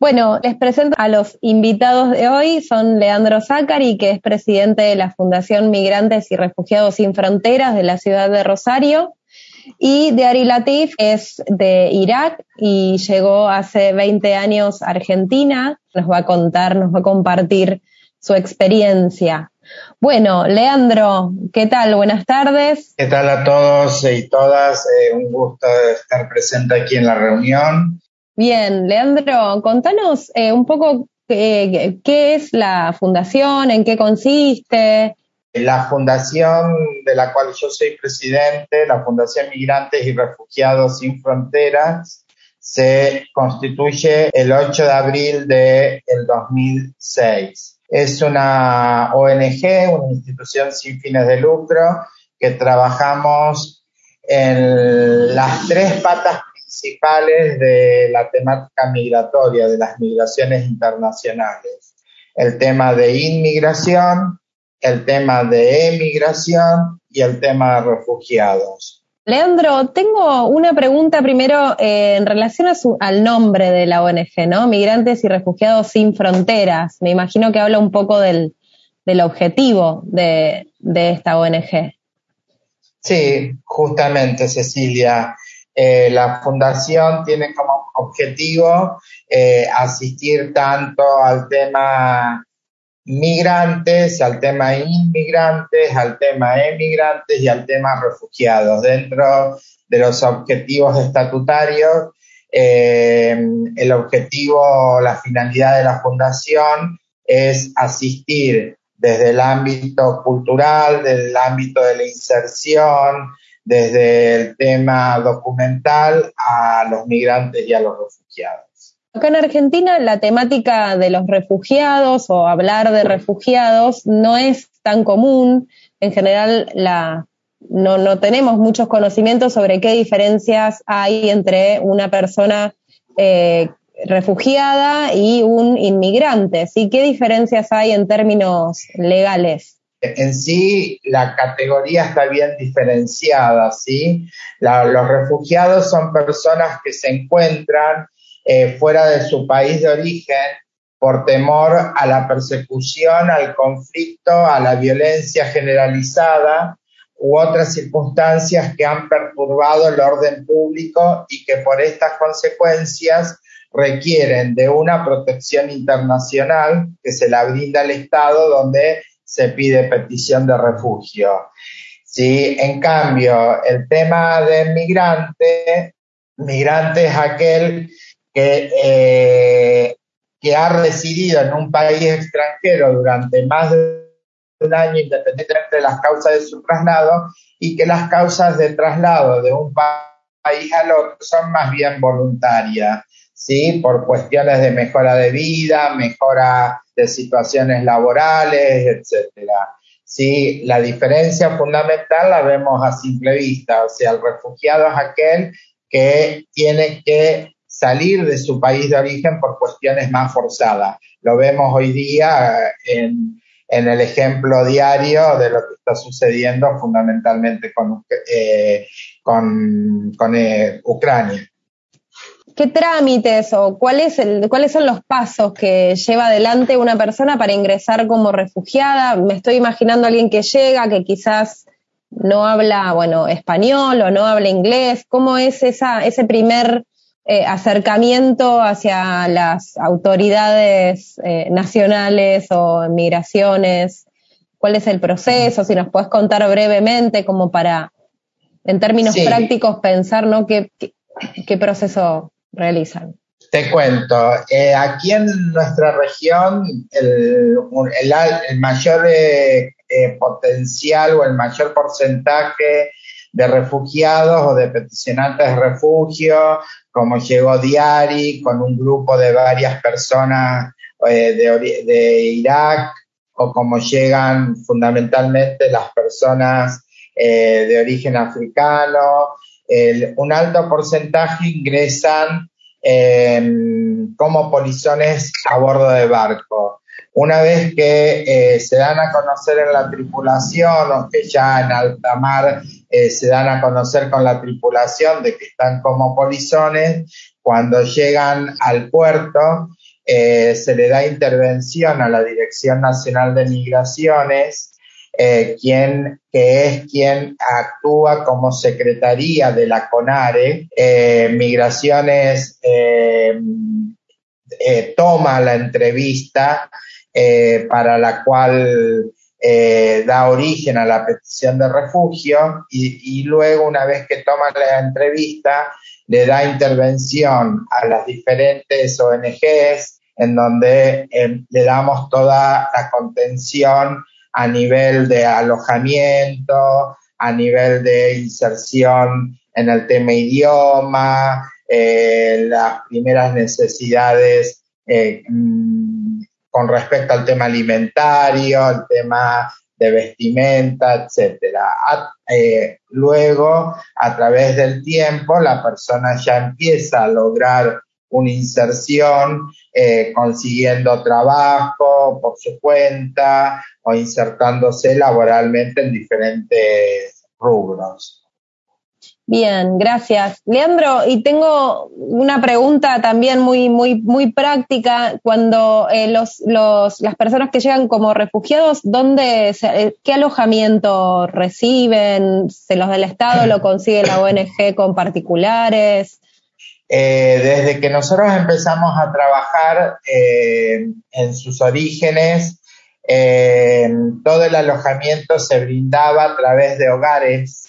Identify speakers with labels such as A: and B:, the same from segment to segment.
A: Bueno, les presento a los invitados de hoy. Son Leandro Zacari, que es presidente de la Fundación Migrantes y Refugiados Sin Fronteras de la ciudad de Rosario. Y de Ari Latif es de Irak y llegó hace 20 años a Argentina. Nos va a contar, nos va a compartir su experiencia. Bueno, Leandro, ¿qué tal? Buenas tardes.
B: ¿Qué tal a todos y todas? Eh, un gusto estar presente aquí en la reunión.
A: Bien, Leandro, contanos eh, un poco eh, qué es la fundación, en qué consiste.
B: La fundación de la cual yo soy presidente, la Fundación Migrantes y Refugiados Sin Fronteras, se constituye el 8 de abril del 2006 es una ONG, una institución sin fines de lucro, que trabajamos en las tres patas principales de la temática migratoria, de las migraciones internacionales. El tema de inmigración, el tema de emigración y el tema de refugiados.
A: Leandro, tengo una pregunta primero eh, en relación al nombre de la ONG, ¿no? Migrantes y Refugiados Sin Fronteras. Me imagino que habla un poco del, objetivo de, esta ONG.
B: Sí, justamente, Cecilia. Eh, la fundación tiene como objetivo eh, asistir tanto al tema migrantes, al tema inmigrantes, al tema emigrantes y al tema refugiados. Dentro de los objetivos estatutarios, eh, el objetivo, la finalidad de la fundación es asistir desde el ámbito cultural, desde el ámbito de la inserción, desde el tema documental a los migrantes y a los refugiados.
A: Acá en Argentina la temática de los refugiados o hablar de refugiados no es tan común. En general la, no, no tenemos muchos conocimientos sobre qué diferencias hay entre una persona eh, refugiada y un inmigrante. ¿sí? ¿Qué diferencias hay en términos legales?
B: En sí la categoría está bien diferenciada, ¿sí? los refugiados son personas que se encuentran eh, fuera de su país de origen por temor a la persecución, al conflicto, a la violencia generalizada u otras circunstancias que han perturbado el orden público y que por estas consecuencias requieren de una protección internacional que se la brinda el Estado donde se pide petición de refugio. Sí, en cambio, el tema de migrante, migrante es aquel que, eh, que ha residido en un país extranjero durante más de un año independientemente de las causas de su traslado y que las causas de traslado de un país al otro son más bien voluntarias, ¿sí? Por cuestiones de mejora de vida, mejora de situaciones laborales, etcétera. Sí, la diferencia fundamental la vemos a simple vista, o sea, el refugiado es aquel que tiene que salir de su país de origen por cuestiones más forzadas. Lo vemos hoy día en, el ejemplo diario de lo que está sucediendo fundamentalmente con, eh, con, eh, Ucrania.
A: ¿Qué trámites o cuáles son los pasos que lleva adelante una persona para ingresar como refugiada? Me estoy imaginando a alguien que llega, que quizás no habla, bueno, español o no habla inglés. ¿Cómo es esa, ese primer eh, acercamiento hacia las autoridades eh, nacionales o migraciones? ¿Cuál es el proceso? Si nos puedes contar brevemente, como para, en términos prácticos, pensar, ¿no? ¿Qué, qué, proceso realizan?
B: Te cuento, eh, aquí en nuestra región el, el, mayor potencial o el mayor porcentaje de refugiados o de peticionantes de refugio, como llegó Diari con un grupo de varias personas eh, de, Irak, o como llegan fundamentalmente las personas eh, de origen africano. Un alto porcentaje ingresan como polizones a bordo de barco. Una vez que eh, se dan a conocer en la tripulación o que ya en alta mar eh, se dan a conocer con la tripulación de que están como polizones, cuando llegan al puerto, eh, se le da intervención a la Dirección Nacional de Migraciones, eh, quien, que es quien actúa como secretaría de la CONARE. Eh, migraciones toma la entrevista para la cual da origen a la petición de refugio y, luego una vez que toma la entrevista le da intervención a las diferentes ONGs en donde eh, le damos toda la contención a nivel de alojamiento, a nivel de inserción en el tema idioma, eh, las primeras necesidades eh, mm, con respecto al tema alimentario, el tema de vestimenta, etcétera. Eh, luego, a través del tiempo, la persona ya empieza a lograr una inserción eh, consiguiendo trabajo por su cuenta o insertándose laboralmente en diferentes rubros.
A: Bien, gracias. Leandro, y tengo una pregunta también muy, muy, muy práctica. Cuando eh, los, los, las personas que llegan como refugiados, ¿dónde, eh, qué alojamiento reciben? ¿Se los del Estado lo consigue la ONG con particulares?
B: Eh, desde que nosotros empezamos a trabajar en sus orígenes, todo el alojamiento se brindaba a través de hogares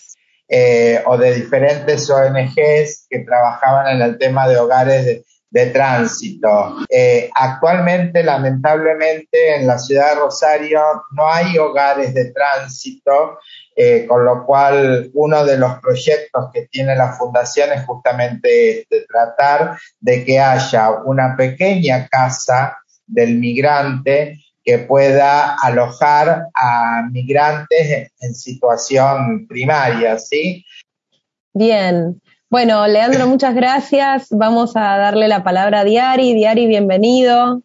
B: eh, o de diferentes ONGs que trabajaban en el tema de hogares de, tránsito. Eh, actualmente, lamentablemente, en la ciudad de Rosario no hay hogares de tránsito, eh, con lo cual uno de los proyectos que tiene la fundación es justamente este, tratar de que haya una pequeña casa del migrante que pueda alojar a migrantes en situación primaria, ¿sí?
A: Bien. Bueno, Leandro, muchas gracias. Vamos a darle la palabra a Diari. Diari, bienvenido.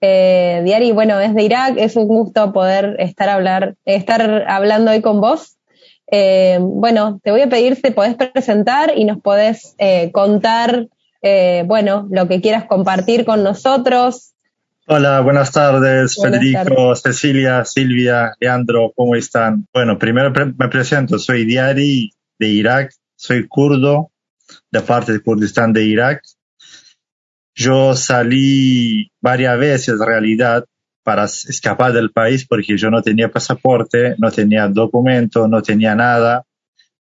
A: Eh, Diari, bueno, es de Irak. Es un gusto poder estar, hablar, estar hablando hoy con vos. Eh, bueno, te voy a pedir si podés presentar y nos podés eh, contar, eh, bueno, lo que quieras compartir con nosotros,
C: Hola, buenas tardes, Federico, Cecilia, Silvia, Leandro, ¿cómo están? Bueno, primero me presento, soy Diari de Irak, soy kurdo, de parte de Kurdistán de Irak. Yo salí varias veces, en realidad, para escapar del país porque yo no tenía pasaporte, no tenía documento, no tenía nada.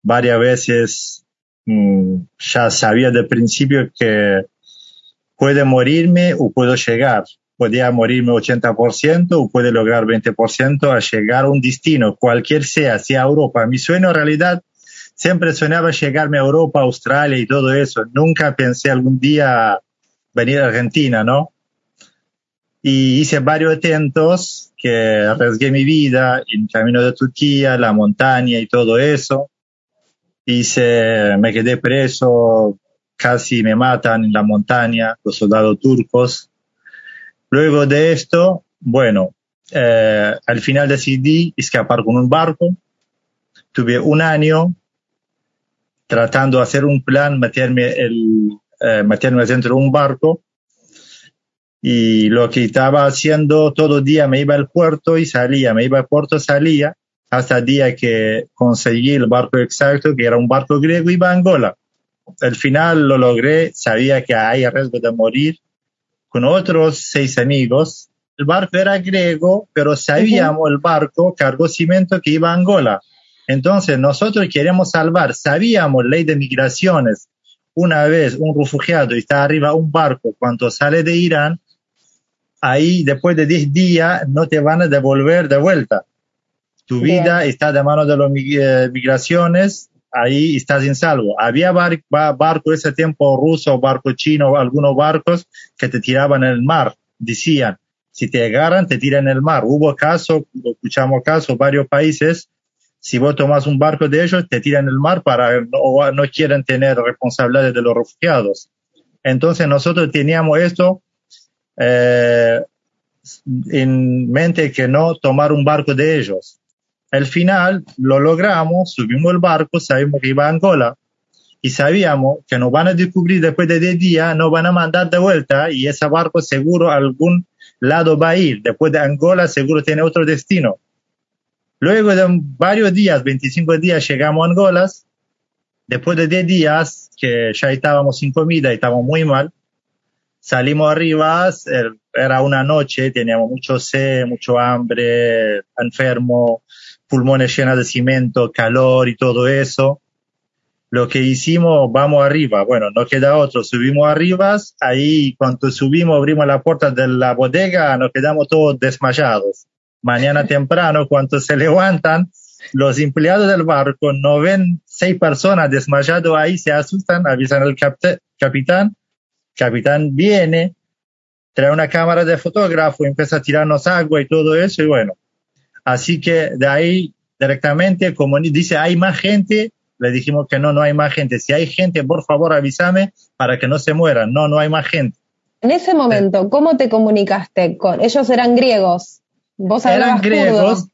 C: Varias veces mm, ya sabía de principio que puede morirme o puedo llegar podía morirme 80% o puede lograr 20% a llegar a un destino, cualquier sea, sea Europa. Mi sueño en realidad siempre soñaba llegarme a Europa, Australia y todo eso. Nunca pensé algún día venir a Argentina, ¿no? Y hice varios intentos que arriesgué mi vida en camino de Turquía, la montaña y todo eso. Hice, me quedé preso, casi me matan en la montaña los soldados turcos Luego de esto, bueno, eh, al final decidí escapar con un barco. Tuve un año tratando de hacer un plan, meterme, el, eh, meterme dentro de un barco. Y lo que estaba haciendo todo día, me iba al puerto y salía, me iba al puerto, salía, hasta el día que conseguí el barco exacto, que era un barco griego, iba a Angola. Al final lo logré, sabía que hay riesgo de morir, con otros seis amigos. El barco era griego, pero sabíamos el barco cargó cimiento que iba a Angola. Entonces nosotros queremos salvar, sabíamos ley de migraciones. Una vez un refugiado está arriba un barco cuando sale de Irán, ahí después de 10 días no te van a devolver de vuelta. Tu vida está de mano de las eh, migraciones ahí estás en salvo. Había bar, barco ese tiempo ruso, barco chino, algunos barcos que te tiraban en el mar. Decían, si te agarran, te tiran en el mar. Hubo casos, escuchamos casos, varios países, si vos tomas un barco de ellos, te tiran el mar para, no, no quieren tener responsabilidades de los refugiados. Entonces nosotros teníamos esto eh, en mente que no tomar un barco de ellos. Al final lo logramos, subimos el barco, sabemos que iba a Angola y sabíamos que nos van a descubrir después de 10 días, nos van a mandar de vuelta y ese barco seguro algún lado va a ir. Después de Angola seguro tiene otro destino. Luego de varios días, 25 días, llegamos a Angola. Después de 10 días, que ya estábamos sin comida y estábamos muy mal, salimos arriba, era una noche, teníamos mucho sed, mucho hambre, enfermo, pulmones llenos de cemento, calor y todo eso lo que hicimos, vamos arriba. Bueno, no queda otro. Subimos arriba. Ahí, cuando subimos, abrimos la puerta de la bodega, nos quedamos todos desmayados. Mañana temprano, cuando se levantan, los empleados del barco no ven seis personas desmayadas ahí, se asustan, avisan al capitán. Capitán viene, trae una cámara de fotógrafo, empieza a tirarnos agua y todo eso, y bueno. Así que de ahí directamente, como dice, hay más gente, le dijimos que no, no hay más gente. Si hay gente, por favor avísame para que no se mueran. No, no hay más gente.
A: En ese momento, ¿cómo te comunicaste con ellos? Eran griegos. Vos eran griegos.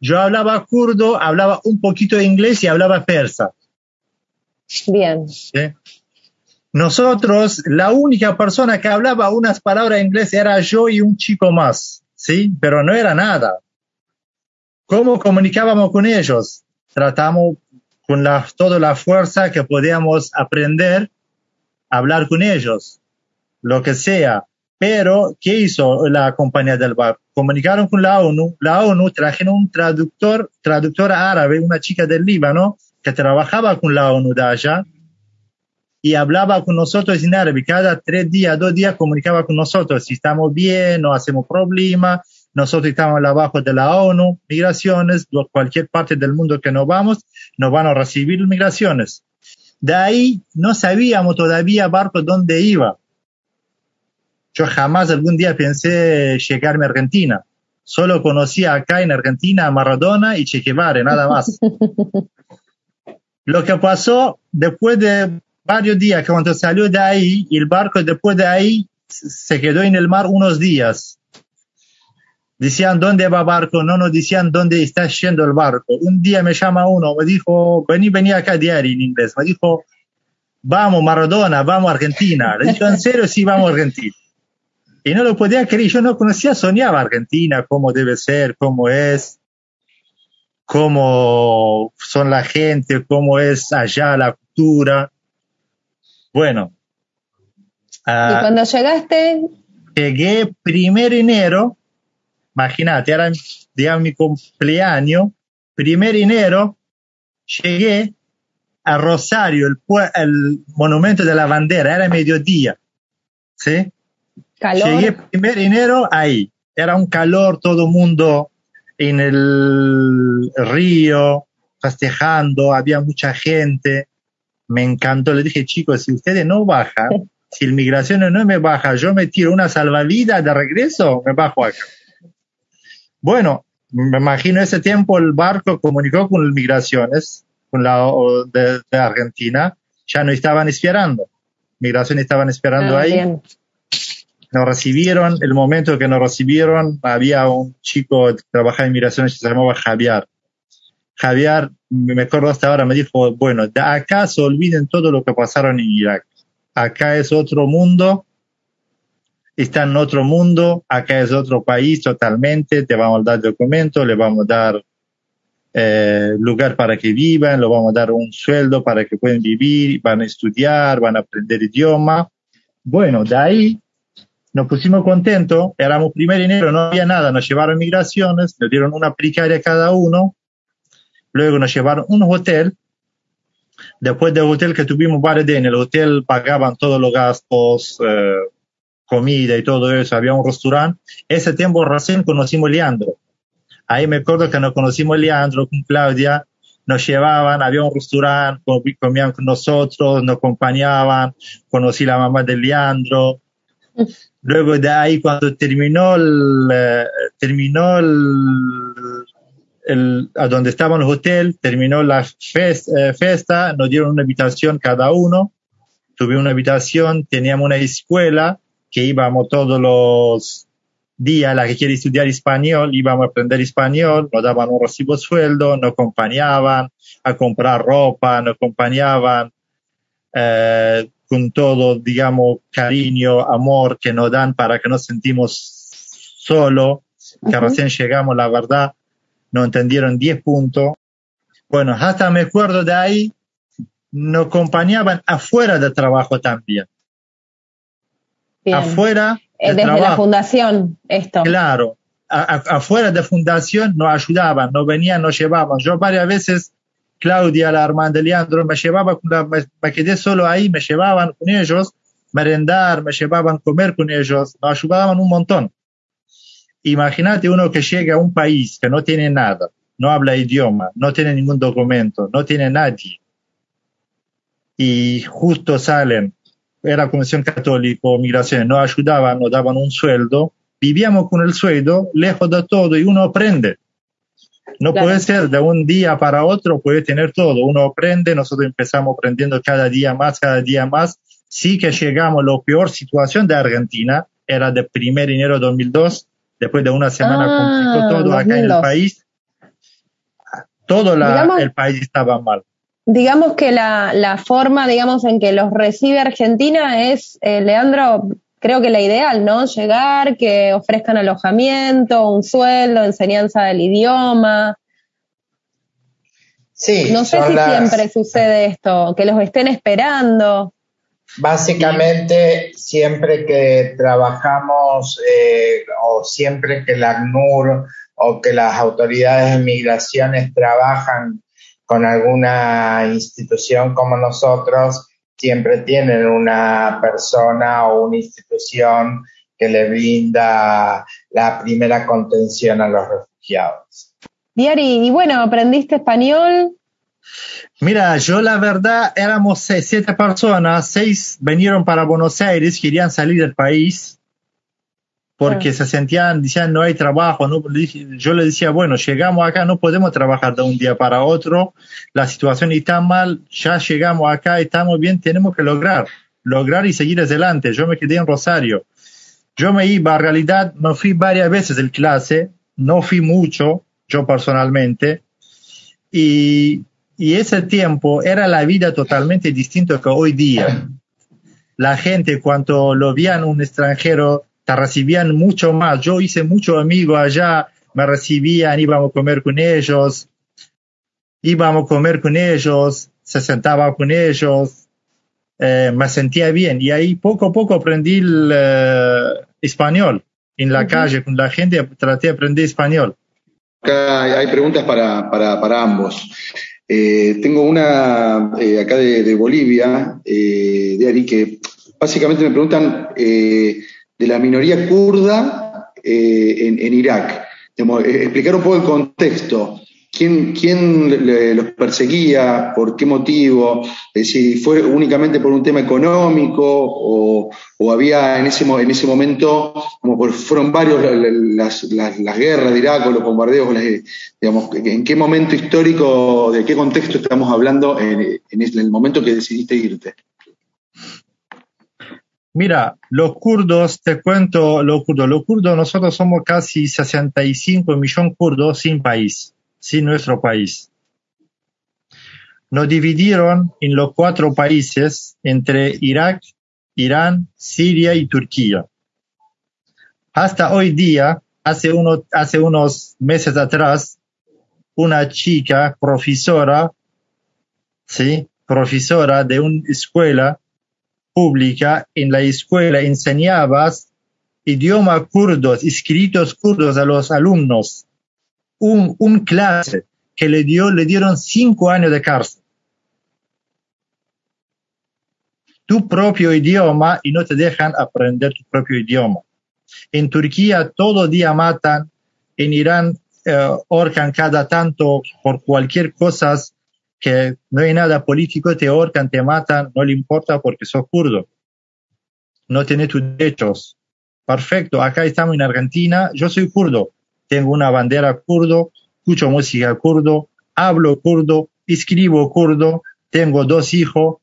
C: Yo hablaba kurdo, hablaba un poquito de inglés y hablaba persa.
A: Bien.
C: Nosotros, la única persona que hablaba unas palabras en inglés era yo y un chico más, ¿sí? Pero no era nada. ¿Cómo comunicábamos con ellos? Tratamos con la, toda la fuerza que podíamos aprender a hablar con ellos, lo que sea. Pero, ¿qué hizo la compañía del bar? Comunicaron con la ONU, la ONU trajeron un traductor, traductora árabe, una chica del Líbano, que trabajaba con la ONU de allá, y hablaba con nosotros en árabe. Cada tres días, dos días comunicaba con nosotros si estamos bien, no hacemos problema, nosotros estamos abajo de la ONU, migraciones, cualquier parte del mundo que nos vamos, nos van a recibir migraciones. De ahí no sabíamos todavía barco dónde iba. Yo jamás algún día pensé llegarme a Argentina. Solo conocía acá en Argentina a Maradona y Che Guevara, nada más. Lo que pasó después de varios días, cuando salió de ahí, el barco después de ahí se quedó en el mar unos días decían dónde va el barco, no nos decían dónde está yendo el barco. Un día me llama uno, me dijo, vení, vení acá diario en inglés, me dijo, vamos Maradona, vamos a Argentina. Le dije, en serio, sí, vamos a Argentina. Y no lo podía creer, yo no conocía, soñaba Argentina, cómo debe ser, cómo es, cómo son la gente, cómo es allá la cultura. Bueno.
A: ¿Y ah, cuando llegaste?
C: Llegué primero enero imagínate, era día mi cumpleaños, primer enero, llegué a Rosario, el, el monumento de la bandera, era mediodía, ¿sí?
A: Calor.
C: Llegué primer enero ahí, era un calor, todo mundo en el río, festejando, había mucha gente, me encantó, le dije, chicos, si ustedes no bajan, si el migración no me baja, yo me tiro una salvavidas de regreso, me bajo acá. Bueno, me imagino ese tiempo el barco comunicó con las migraciones, con la de, Argentina, ya no estaban esperando. Migración estaban esperando ah, ahí. Nos recibieron, el momento que nos recibieron, había un chico que trabajaba en migraciones que se llamaba Javier. Javier, me acuerdo hasta ahora, me dijo, bueno, de acá se olviden todo lo que pasaron en Irak. Acá es otro mundo, está en otro mundo, acá es otro país totalmente, te vamos a dar documentos, le vamos a dar eh, lugar para que vivan, le vamos a dar un sueldo para que puedan vivir, van a estudiar, van a aprender idioma. Bueno, de ahí nos pusimos contentos, éramos primer enero, no había nada, nos llevaron migraciones, nos dieron una precaria cada uno, luego nos llevaron un hotel, después del hotel que tuvimos varios días, en el hotel pagaban todos los gastos, eh, comida y todo eso, había un restaurante. Ese tiempo recién conocimos a Leandro. Ahí me acuerdo que nos conocimos a Leandro con Claudia, nos llevaban, había un restaurante, comían con nosotros, nos acompañaban, conocí la mamá de Leandro. Luego de ahí, cuando terminó el, eh, terminó el, a donde estaba el hotel, terminó la eh, fiesta, nos dieron una habitación cada uno, tuve una habitación, teníamos una escuela, que íbamos todos los días, la que quiere estudiar español, íbamos a aprender español, nos daban un recibo sueldo, nos acompañaban a comprar ropa, nos acompañaban eh, con todo, digamos, cariño, amor que nos dan para que nos sentimos solo, que recién llegamos, la verdad, no entendieron 10 puntos. Bueno, hasta me acuerdo de ahí, nos acompañaban afuera del trabajo también. Afuera.
A: Eh, desde la fundación, esto.
C: Claro, afuera de fundación nos ayudaban, nos venían, nos llevaban. Yo varias veces Claudia, la hermana de Leandro, me llevaba, me, quedé solo ahí, me llevaban con ellos, merendar, me llevaban comer con ellos, me ayudaban un montón. Imagínate uno que llega a un país que no tiene nada, no habla idioma, no tiene ningún documento, no tiene nadie. Y justo salen, era Comisión Católica Migración, nos ayudaban, nos daban un sueldo, vivíamos con el sueldo, lejos de todo, y uno aprende. No puede ser de un día para otro, puede tener todo. Uno aprende, nosotros empezamos aprendiendo cada día más, cada día más. Sí que llegamos a la peor situación de Argentina, era de 1 de enero de 2002, después de una semana ah, todo acá en el país. Todo el país estaba mal.
A: Digamos que la, la, forma, digamos, en que los recibe Argentina es, eh, Leandro, creo que la ideal, ¿no? Llegar, que ofrezcan alojamiento, un sueldo, enseñanza del idioma.
B: Sí.
A: No sé si siempre sucede esto, que los estén esperando.
B: Básicamente, siempre que trabajamos eh, o siempre que la ACNUR o que las autoridades de migraciones trabajan con alguna institución como nosotros, siempre tienen una persona o una institución que le brinda la primera contención a los refugiados.
A: Diari, y bueno, ¿aprendiste español?
C: Mira, yo la verdad éramos seis, siete personas, seis vinieron para Buenos Aires, querían salir del país porque se sentían, decían, no hay trabajo. ¿no? Yo le decía, bueno, llegamos acá, no podemos trabajar de un día para otro, la situación está mal, ya llegamos acá, estamos bien, tenemos que lograr, lograr y seguir adelante. Yo me quedé en Rosario. Yo me iba, en realidad, me fui varias veces en clase, no fui mucho, yo personalmente, y, y ese tiempo era la vida totalmente distinta que hoy día. La gente, cuando lo veían un extranjero, te recibían mucho más. Yo hice muchos amigos allá, me recibían, íbamos a comer con ellos, íbamos a comer con ellos, se sentaba con ellos, eh, me sentía bien. Y ahí poco a poco aprendí el eh, español. En la calle con la gente traté de aprender español.
D: Acá hay preguntas para, para, para ambos. Eh, tengo una acá de, Bolivia, de Ari, que básicamente me preguntan de la minoría kurda eh, en, Irak. Eh, explicar un poco el contexto. ¿Quién, los perseguía? ¿Por qué motivo? si fue únicamente por un tema económico o, había en ese, en ese momento, como fueron varios las, las, guerras de Irak o los bombardeos, digamos, ¿en qué momento histórico, de qué contexto estamos hablando en, en el momento que decidiste irte?
C: Mira, los kurdos, te cuento los kurdos. Los kurdos, nosotros somos casi 65 millones kurdos sin país, sin nuestro país. Nos dividieron en los cuatro países entre Irak, Irán, Siria y Turquía. Hasta hoy día, hace, uno, hace unos meses atrás, una chica profesora, sí, profesora de una escuela pública, en la escuela enseñabas idioma kurdos, escritos kurdos a los alumnos. Un, un clase que le dio, le dieron cinco años de cárcel. Tu propio idioma y no te dejan aprender tu propio idioma. En Turquía todo día matan, en Irán eh, ahorcan cada tanto por cualquier cosa que no hay nada político, te ahorcan, te matan, no le importa porque sos kurdo. No tienes tus derechos. Perfecto, acá estamos en Argentina, yo soy kurdo, tengo una bandera kurdo, escucho música kurdo, hablo kurdo, escribo kurdo, tengo dos hijos.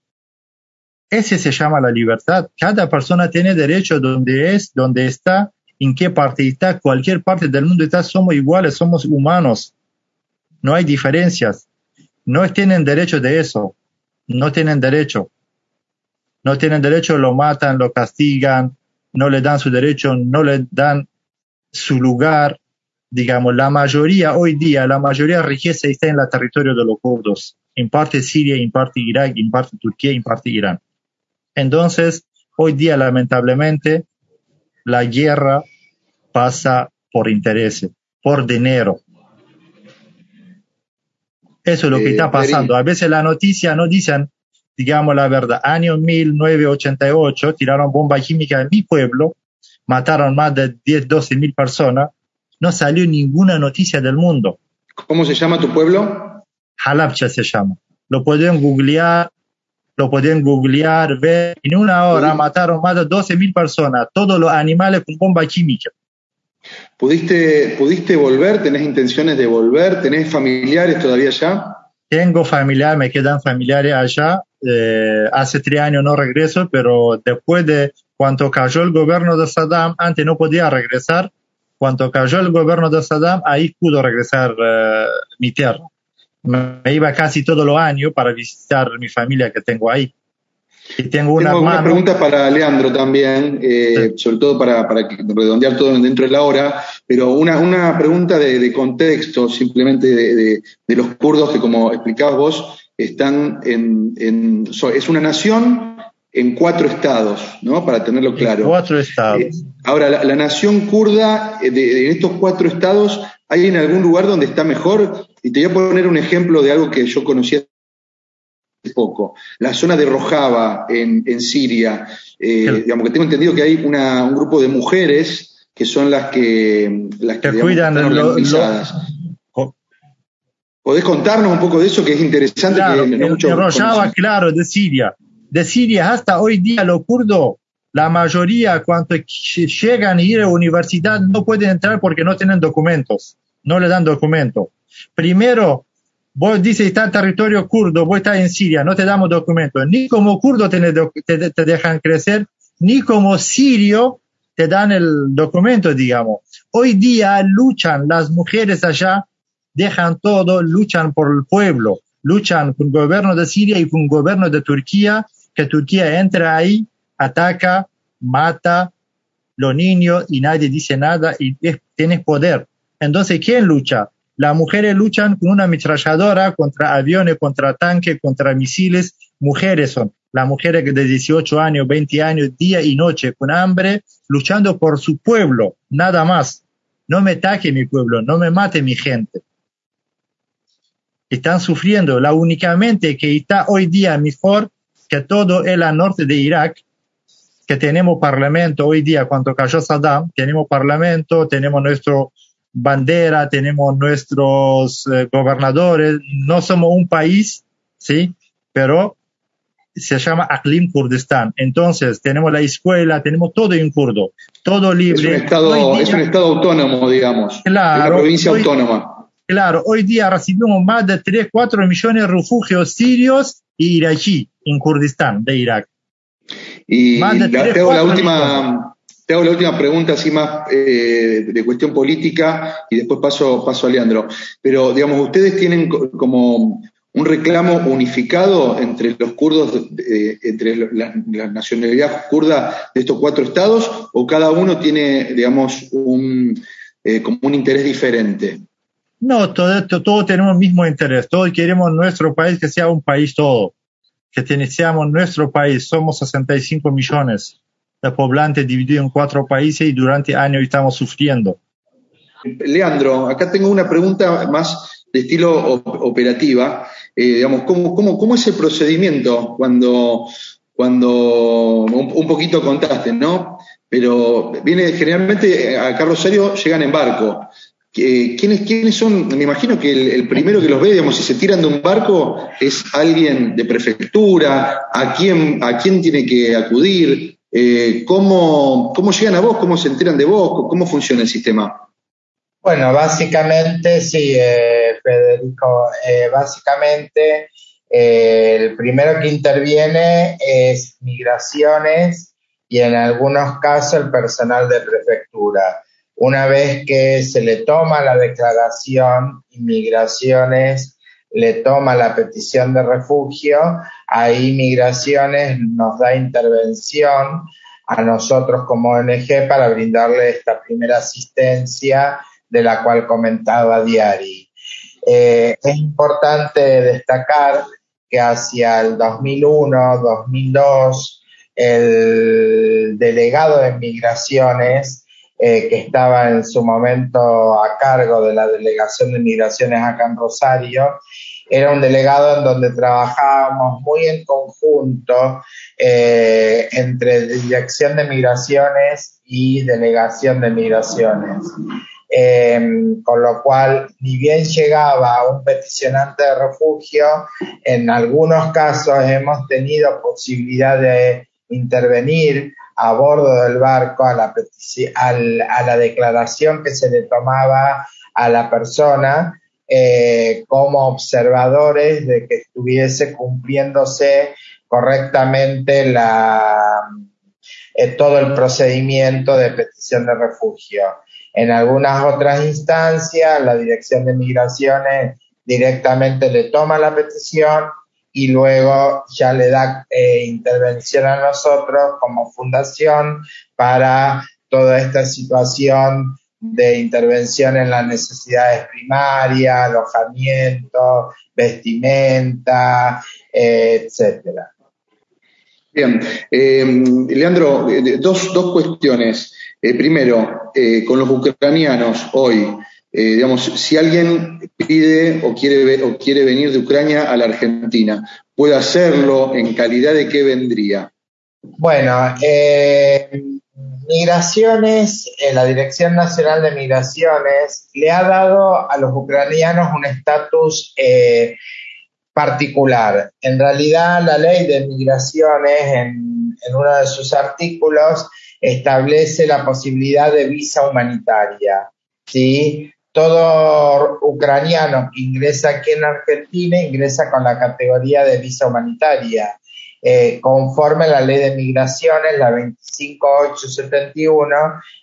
C: Ese se llama la libertad. Cada persona tiene derecho donde es, donde está, en qué parte está, cualquier parte del mundo está, somos iguales, somos humanos. No hay diferencias no tienen derecho de eso, no tienen derecho. no tienen derecho, lo matan, lo castigan, no le dan su derecho, no le dan su lugar. Digamos, la mayoría hoy día, la mayoría riqueza está en el territorio de los kurdos, en parte Siria, en parte Irak, en parte Turquía, en parte Irán. Entonces, hoy día, lamentablemente, la guerra pasa por intereses, por dinero. Eso es lo que eh, está pasando. A veces la noticia no dicen digamos la verdad, año 1988 tiraron bomba química en mi pueblo, mataron más de 10, 12 mil personas, no salió ninguna noticia del mundo.
D: ¿Cómo se llama tu pueblo?
C: Halabcha se llama. Lo pueden googlear, lo pueden googlear, ver. En una hora mataron más de 12 mil personas, todos los animales con bomba química.
D: ¿Pudiste, ¿Pudiste volver? ¿Tenés intenciones de volver? ¿Tenés familiares todavía allá?
C: Tengo familiares, me quedan familiares allá. Eh, hace tres años no regreso, pero después de cuando cayó el gobierno de Saddam, antes no podía regresar. Cuando cayó el gobierno de Saddam, ahí pudo regresar eh, mi tierra. Me, iba casi todos los años para visitar mi familia que tengo ahí.
D: Y tengo una, tengo pregunta para Leandro también, eh, sobre todo para, para, redondear todo dentro de la hora, pero una, una pregunta de, contexto simplemente de, de, de, los kurdos que como explicabas vos, están en, en es una nación en cuatro estados, ¿no? Para tenerlo claro.
C: cuatro estados. Eh,
D: ahora, la, nación kurda, eh, de, en estos cuatro estados, ¿hay en algún lugar donde está mejor? Y te voy a poner un ejemplo de algo que yo conocía hace poco. La zona de Rojava, en, en Siria. Eh, digamos que tengo entendido que hay una, un grupo de mujeres que son las que, las
C: que, cuidan
D: ¿Podés contarnos un poco de eso que es interesante?
C: Claro, que no mucho claro, de Siria. De Siria hasta hoy día los kurdos, la mayoría cuando llegan a ir a la universidad no pueden entrar porque no tienen documentos, no le dan documentos. Primero, vos dices está en territorio kurdo, vos estás en Siria, no te damos documentos. Ni como kurdo te, dejan crecer, ni como sirio te dan el documento, digamos. Hoy día luchan las mujeres allá dejan todo, luchan por el pueblo, luchan con el gobierno de Siria y con el gobierno de Turquía, que Turquía entra ahí, ataca, mata los niños y nadie dice nada y tiene poder. Entonces, ¿quién lucha? Las mujeres luchan con una ametralladora contra aviones, contra tanques, contra misiles. Mujeres son las mujeres de 18 años, 20 años, día y noche, con hambre, luchando por su pueblo, nada más. No me ataque mi pueblo, no me mate mi gente están sufriendo. La únicamente que está hoy día mejor que todo el norte de Irak, que tenemos parlamento hoy día, cuando cayó Saddam, tenemos parlamento, tenemos nuestra bandera, tenemos nuestros eh, gobernadores, no somos un país, ¿sí? Pero se llama Aklim Kurdistán. Entonces, tenemos la escuela, tenemos todo en kurdo, todo libre.
D: Es un estado, es un estado autónomo, digamos. Claro. Una provincia autónoma.
C: Claro, hoy día recibimos más de 3, 4 millones de refugios sirios y iraquí en Kurdistán, de Irak.
D: Y te, hago la última, te hago la última pregunta, así más eh, de cuestión política, y después paso, paso a Leandro. Pero, digamos, ¿ustedes tienen como un reclamo unificado entre los kurdos, entre la, nacionalidad kurda de estos cuatro estados, o cada uno tiene, digamos, un, eh, como un interés diferente?
C: No, todo, todo tenemos el mismo interés. Todos queremos nuestro país que sea un país todo. Que seamos nuestro país. Somos 65 millones de poblantes divididos en cuatro países y durante años estamos sufriendo.
D: Leandro, acá tengo una pregunta más de estilo operativa. Eh, digamos, ¿cómo, cómo, cómo es el procedimiento cuando, cuando un, poquito contaste, ¿no? Pero viene generalmente a Carlos Serio llegan en barco. ¿Quiénes, ¿Quiénes son? Me imagino que el, primero que los ve, digamos, si se tiran de un barco, es alguien de prefectura, a quién, a quién tiene que acudir, eh, ¿cómo, ¿cómo llegan a vos, cómo se enteran de vos, cómo funciona el sistema.
B: Bueno, básicamente, sí, eh, Federico, eh, básicamente el primero que interviene es migraciones y en algunos casos el personal de prefectura. Una vez que se le toma la declaración, inmigraciones le toma la petición de refugio, ahí Migraciones nos da intervención a nosotros como ONG para brindarle esta primera asistencia de la cual comentaba Diari. Eh, es importante destacar que hacia el 2001, 2002, el delegado de migraciones, eh, que estaba en su momento a cargo de la delegación de migraciones acá en Rosario, era un delegado en donde trabajábamos muy en conjunto eh, entre Dirección de Migraciones y Delegación de Migraciones. Em, con lo cual, ni bien llegaba un peticionante de refugio, en algunos casos hemos tenido posibilidad de intervenir a bordo del barco a la, a la declaración que se le tomaba a la persona eh, como observadores de que estuviese cumpliéndose correctamente la, eh, todo el procedimiento de petición de refugio. En algunas otras instancias, la Dirección de Migraciones directamente le toma la petición y luego ya le da eh, intervención a nosotros como fundación para toda esta situación de intervención en las necesidades primarias, alojamiento, vestimenta, eh, etcétera.
D: Bien, eh, Leandro, dos, dos cuestiones. primero, con los ucranianos hoy, digamos, si alguien pide o quiere, o quiere venir de Ucrania a la Argentina, ¿puede hacerlo? ¿En calidad de qué vendría?
B: Bueno, eh, Migraciones, eh, la Dirección Nacional de Migraciones, le ha dado a los ucranianos un estatus eh, particular. En realidad, la ley de migraciones, en, en uno de sus artículos, establece la posibilidad de visa humanitaria. ¿sí? Todo ucraniano que ingresa aquí en Argentina ingresa con la categoría de visa humanitaria eh, conforme a la ley de migraciones, la 25871,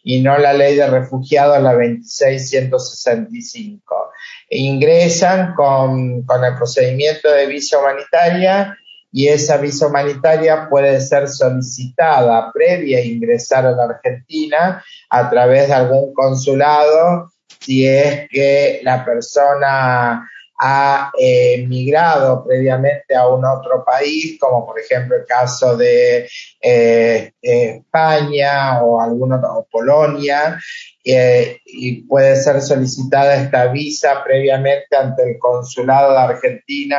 B: y no la ley de refugiados, la 26165. ingresan con, con el procedimiento de visa humanitaria y esa visa humanitaria puede ser solicitada previa a ingresar a la Argentina a través de algún consulado si es que la persona ha eh, migrado previamente a un otro país, como por ejemplo el caso de eh, España o algún otro, Polonia, eh, y puede ser solicitada esta visa previamente ante el consulado de Argentina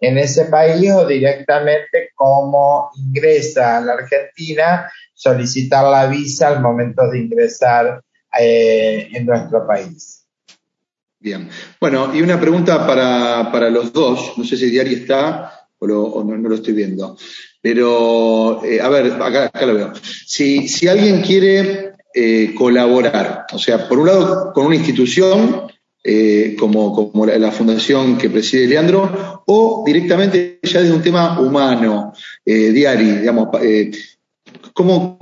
B: en ese país o directamente como ingresa a la Argentina, solicitar la visa al momento de ingresar en nuestro país.
D: Bien. Bueno, y una pregunta para, para los dos. No sé si Diario está o, no, lo estoy viendo. Pero, eh, a ver, acá, lo veo. Si, si alguien quiere eh, colaborar, o sea, por un lado con una institución eh, como, como la, fundación que preside Leandro, o directamente ya desde un tema humano, diario, digamos, ¿cómo,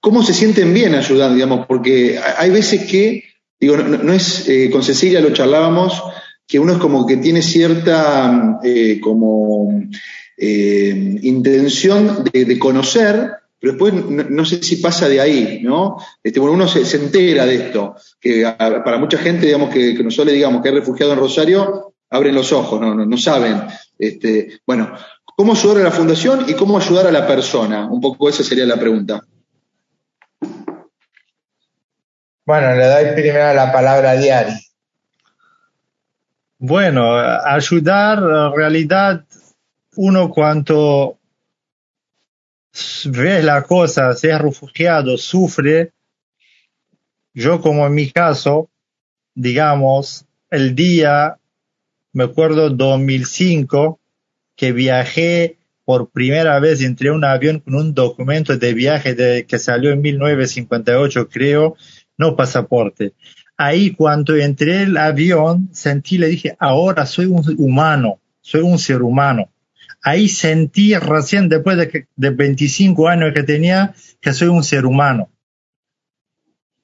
D: ¿cómo se sienten bien ayudando, digamos? Porque hay veces que Digo, no, es, eh, con Cecilia lo charlábamos, que uno es como que tiene cierta eh, como eh, intención de, conocer, pero después no, sé si pasa de ahí, ¿no? Este, bueno, uno se, entera de esto, que para mucha gente, digamos, que, que nosotros digamos que hay refugiado en Rosario, abren los ojos, no, no, saben. Este, bueno, ¿cómo ayudar a la fundación y cómo ayudar a la persona? Un poco esa sería la pregunta.
B: Bueno, le doy primero la palabra a Diari.
C: Bueno, ayudar, en realidad, uno cuando ve la cosa, sea refugiado, sufre, yo como en mi caso, digamos, el día, me acuerdo 2005, que viajé por primera vez, entré en un avión con un documento de viaje de, que salió en 1958, creo, no pasaporte. Ahí cuando entré el avión, sentí, le dije, ahora soy un humano, soy un ser humano. Ahí sentí recién después de, que, de 25 años que tenía que soy un ser humano,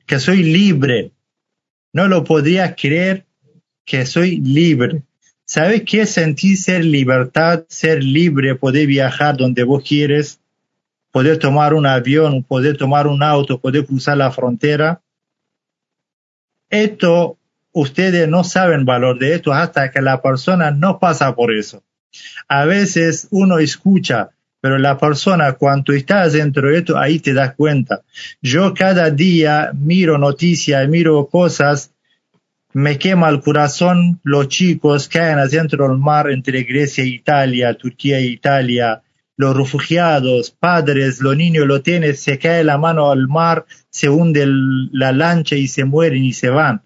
C: que soy libre. No lo podía creer que soy libre. ¿Sabes qué sentir ser libertad, ser libre, poder viajar donde vos quieres, poder tomar un avión, poder tomar un auto, poder cruzar la frontera? Esto, ustedes no saben valor de esto hasta que la persona no pasa por eso. A veces uno escucha, pero la persona cuando estás dentro de esto, ahí te das cuenta. Yo cada día miro noticias, miro cosas, me quema el corazón, los chicos caen adentro del mar entre Grecia e Italia, Turquía e Italia, los refugiados, padres, los niños lo tienen, se cae la mano al mar, se hunde la lancha y se mueren y se van.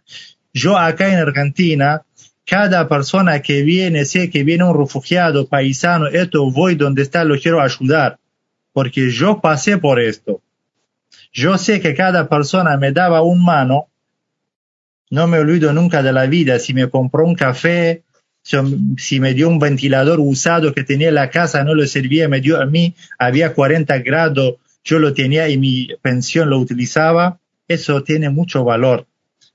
C: Yo acá en Argentina, cada persona que viene, sé que viene un refugiado, paisano, esto voy donde está, lo quiero ayudar, porque yo pasé por esto. Yo sé que cada persona me daba un mano, no me olvido nunca de la vida, si me compró un café, si me dio un ventilador usado que tenía en la casa, no lo servía, me dio a mí, había 40 grados, yo lo tenía y mi pensión lo utilizaba, eso tiene mucho valor,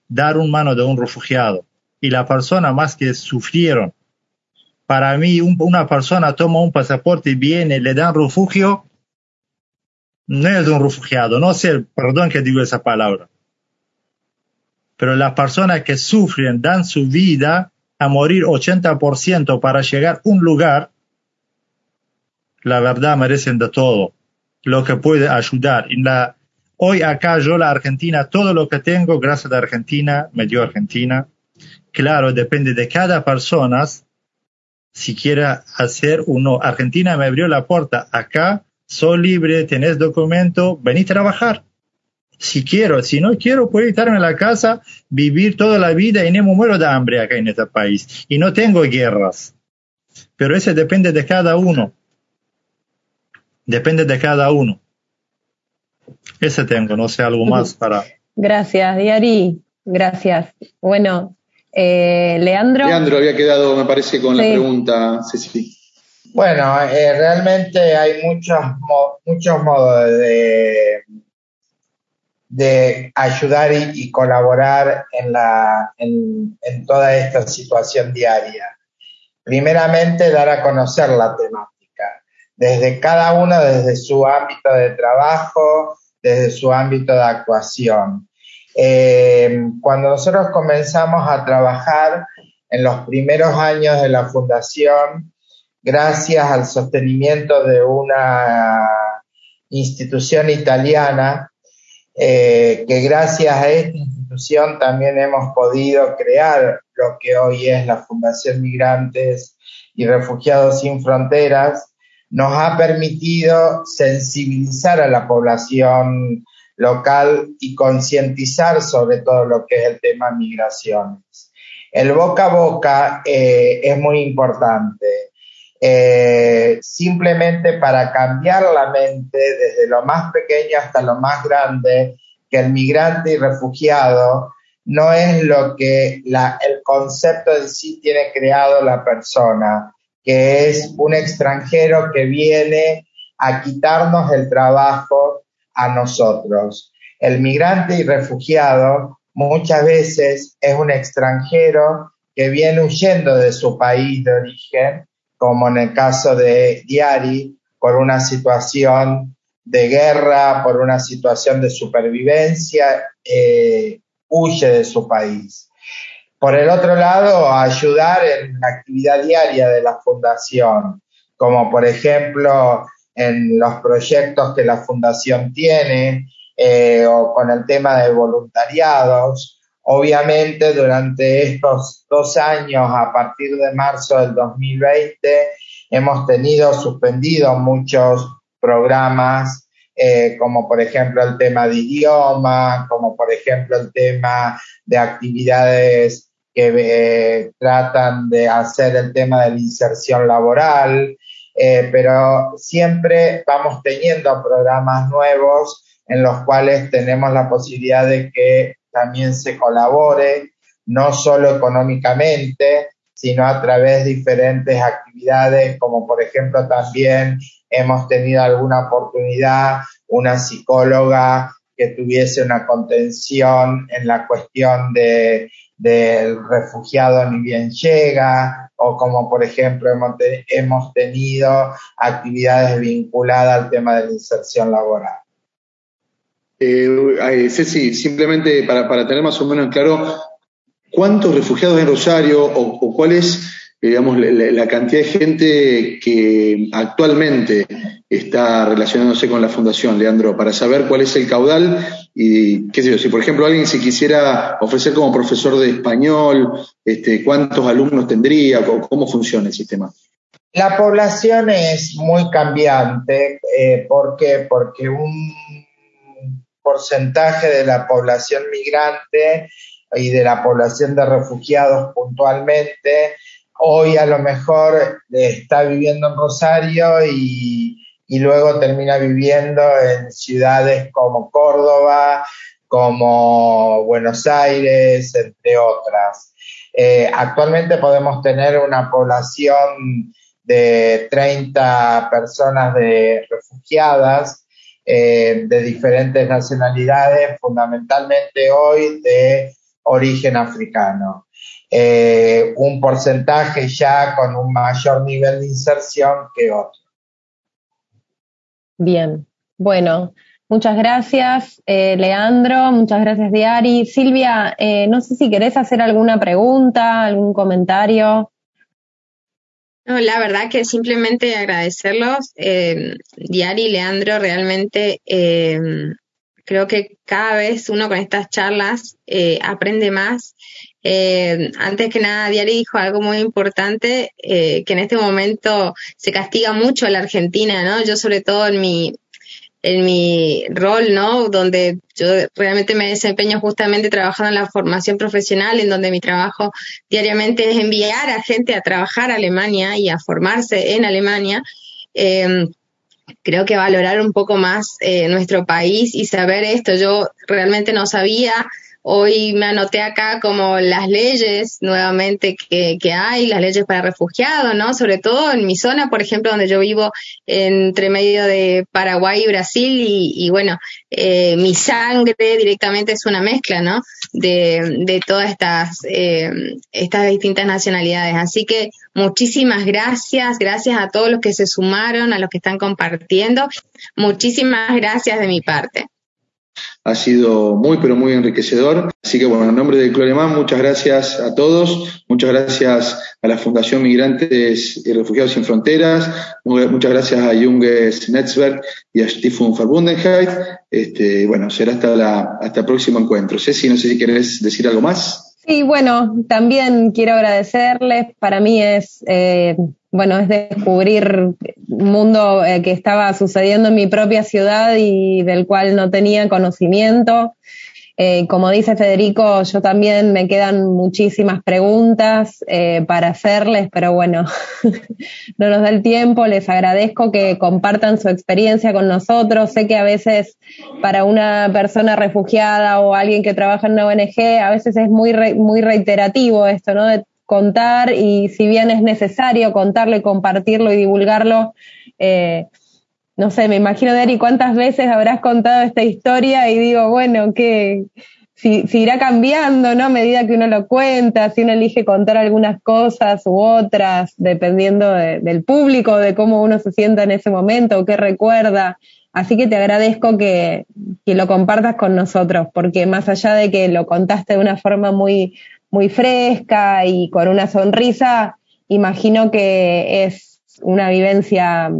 C: dar un mano de un refugiado y la persona más que sufrieron. Para mí, una persona toma un pasaporte y viene, le dan refugio, no es un refugiado, no sé, perdón que digo esa palabra. Pero las personas que sufren, dan su vida a morir 80% para llegar a un lugar, la verdad merecen de todo lo que puede ayudar. la, hoy acá yo la Argentina, todo lo que tengo, gracias a Argentina, me dio Argentina, claro, depende de cada persona si quiere hacer uno. Argentina me abrió la puerta. Acá soy libre, tenés documento, vení a trabajar. Si quiero, si no quiero, puedo estarme en la casa, vivir toda la vida y no me muero de hambre acá en este país. Y no tengo guerras. Pero eso depende de cada uno. Depende de cada uno. Ese tengo, no sé, algo más para.
A: Gracias, Diari. Gracias. Bueno, eh, Leandro.
D: Leandro había quedado, me parece, con la pregunta,
B: Bueno, eh, realmente hay muchos, muchos modos de, de ayudar y, colaborar en, la, en, toda esta situación diaria. Primeramente, dar a conocer la temática, desde cada uno, desde su ámbito de trabajo, desde su ámbito de actuación. Eh, cuando nosotros comenzamos a trabajar en los primeros años de la fundación, gracias al sostenimiento de una institución italiana, eh, que gracias a esta institución también hemos podido crear lo que hoy es la Fundación Migrantes y Refugiados Sin Fronteras, nos ha permitido sensibilizar a la población local y concientizar sobre todo lo que es el tema migraciones. El boca a boca eh, es muy importante. Eh, simplemente para cambiar la mente desde lo más pequeño hasta lo más grande, que el migrante y refugiado no es lo que el concepto en sí tiene creado la persona, que es un extranjero que viene a quitarnos el trabajo a nosotros. El migrante y refugiado muchas veces es un extranjero que viene huyendo de su país de origen, como en el caso de Diari, por una situación de guerra, por una situación de supervivencia, eh, huye de su país. Por el otro lado, ayudar en la actividad diaria de la fundación, como por ejemplo en los proyectos que la fundación tiene eh, o con el tema de voluntariados. Obviamente durante estos dos años, a partir de marzo del 2020, hemos tenido suspendido muchos programas, eh, como por ejemplo el tema de idioma, como por ejemplo el tema de actividades que eh, tratan de hacer el tema de la inserción laboral, eh, pero siempre vamos teniendo programas nuevos en los cuales tenemos la posibilidad de que también se colabore, no solo económicamente, sino a través de diferentes actividades, como por ejemplo también hemos tenido alguna oportunidad, una psicóloga que tuviese una contención en la cuestión de, del refugiado ni bien llega, o como por ejemplo hemos, tenido actividades vinculadas al tema de la inserción laboral.
D: Eh, Ceci, simplemente para, para, tener más o menos claro, ¿cuántos refugiados en Rosario o, cuál es digamos, la, cantidad de gente que actualmente está relacionándose con la fundación, Leandro, para saber cuál es el caudal y, qué sé yo, si por ejemplo alguien se quisiera ofrecer como profesor de español, este, ¿cuántos alumnos tendría? ¿Cómo, funciona el sistema?
B: La población es muy cambiante. Eh, ¿Por qué? Porque un porcentaje de la población migrante y de la población de refugiados puntualmente hoy a lo mejor está viviendo en Rosario y, luego termina viviendo en ciudades como Córdoba, como Buenos Aires, entre otras. Eh, actualmente podemos tener una población de 30 personas de refugiadas eh, de diferentes nacionalidades, fundamentalmente hoy de origen africano. Eh, un porcentaje ya con un mayor nivel de inserción que otro.
A: Bien, bueno, muchas gracias eh, Leandro, muchas gracias Diari. Silvia, eh, no sé si querés hacer alguna pregunta, algún comentario.
E: No, la verdad que simplemente agradecerlos. Diari y Leandro, realmente creo que cada vez uno con estas charlas aprende más eh, antes que nada, Diari dijo algo muy importante, eh, que en este momento se castiga mucho a la Argentina, ¿no? Yo sobre todo en mi, en mi rol, ¿no? Donde yo realmente me desempeño justamente trabajando en la formación profesional, en donde mi trabajo diariamente es enviar a gente a trabajar a Alemania y a formarse en Alemania. Eh, creo que valorar un poco más eh, nuestro país y saber esto. Yo realmente no sabía Hoy me anoté acá como las leyes nuevamente que, hay, las leyes para refugiados, ¿no? Sobre todo en mi zona, por ejemplo, donde yo vivo entre medio de Paraguay y Brasil y, y bueno, eh, mi sangre directamente es una mezcla, ¿no? De, de todas estas, eh, estas distintas nacionalidades. Así que muchísimas gracias, gracias a todos los que se sumaron, a los que están compartiendo. Muchísimas gracias de mi parte
D: ha sido muy, pero muy enriquecedor. Así que, bueno, en nombre del Club Alemán, muchas gracias a todos, muchas gracias a la Fundación Migrantes y Refugiados Sin Fronteras, muchas gracias a Junges Netzwerk y a Stiftung Verbundenheit. Este, bueno, será hasta, la, hasta el próximo encuentro. Ceci, no sé si querés decir algo más.
A: Sí, bueno, también quiero agradecerles. Para mí es, eh, bueno, es descubrir un mundo eh, que estaba sucediendo en mi propia ciudad y del cual no tenía conocimiento. Eh, como dice Federico, yo también me quedan muchísimas preguntas eh, para hacerles, pero bueno, no nos da el tiempo. Les agradezco que compartan su experiencia con nosotros. Sé que a veces para una persona refugiada o alguien que trabaja en una ONG, a veces es muy, muy reiterativo esto, ¿no? De contar y si bien es necesario contarlo y compartirlo y divulgarlo, eh, no sé, me imagino, Dari, cuántas veces habrás contado esta historia y digo, bueno, que si, irá cambiando, ¿no? A medida que uno lo cuenta, si uno elige contar algunas cosas u otras, dependiendo del público, de cómo uno se sienta en ese momento o qué recuerda. Así que te agradezco que, que lo compartas con nosotros, porque más allá de que lo contaste de una forma muy, muy fresca y con una sonrisa, imagino que es una vivencia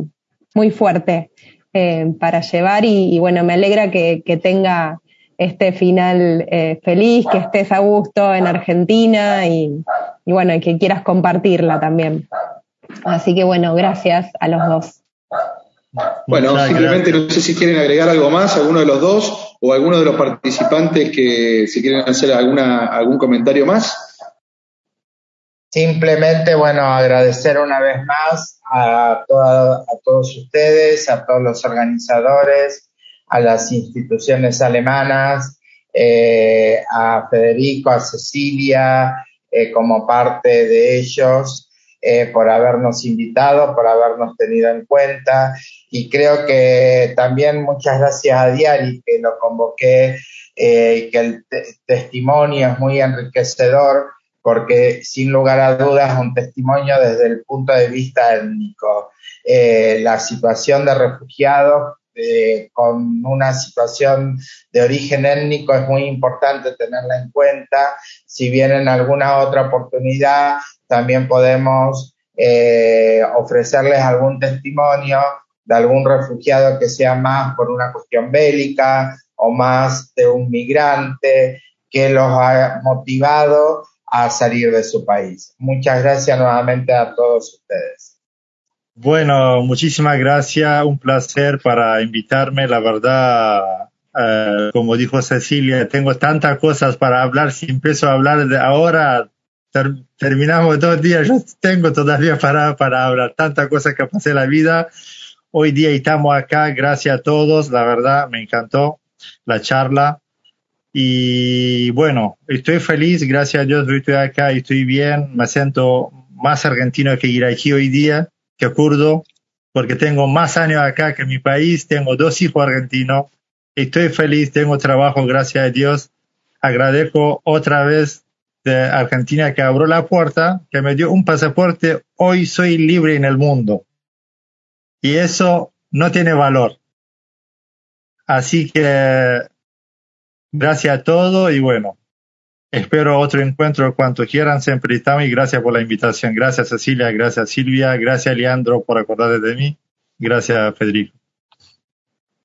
A: muy fuerte eh, para llevar y, bueno, me alegra que, tenga este final eh, feliz, que estés a gusto en Argentina y, bueno, y que quieras compartirla también. Así que bueno, gracias a los dos.
D: Bueno, simplemente no sé si quieren agregar algo más, alguno de los dos o alguno de los participantes que si quieren hacer alguna, algún comentario más.
B: Simplemente, bueno, agradecer una vez más a, a todos ustedes, a todos los organizadores, a las instituciones alemanas, eh, a Federico, a Cecilia, eh, como parte de ellos, eh, por habernos invitado, por habernos tenido en cuenta. Y creo que también muchas gracias a Diari que lo convoqué y que el testimonio es muy enriquecedor porque sin lugar a dudas un testimonio desde el punto de vista étnico. Eh, la situación de refugiados eh, con una situación de origen étnico es muy importante tenerla en cuenta. Si bien en alguna otra oportunidad también podemos eh, ofrecerles algún testimonio de algún refugiado que sea más por una cuestión bélica o más de un migrante que los ha motivado a salir de su país. Muchas gracias nuevamente a todos ustedes.
C: Bueno, muchísimas gracias, un placer para invitarme. La verdad, eh, como dijo Cecilia, tengo tantas cosas para hablar. Si empiezo a hablar de ahora, terminamos dos días. Yo tengo todavía para, para hablar tantas cosas que pasé la vida. Hoy día estamos acá, gracias a todos. La verdad, me encantó la charla. Y bueno, estoy feliz, gracias a Dios, estoy acá estoy bien. Me siento más argentino que iraquí hoy día, que kurdo, porque tengo más años acá que mi país, tengo dos hijos argentinos. Estoy feliz, tengo trabajo, gracias a Dios. Agradezco otra vez de Argentina que abrió la puerta, que me dio un pasaporte. Hoy soy libre en el mundo. Y eso no tiene valor. Así que Gracias a todos y bueno, espero otro encuentro cuanto quieran, siempre estamos y gracias por la invitación. Gracias Cecilia, gracias Silvia, gracias Leandro por acordarte de mí, gracias Federico.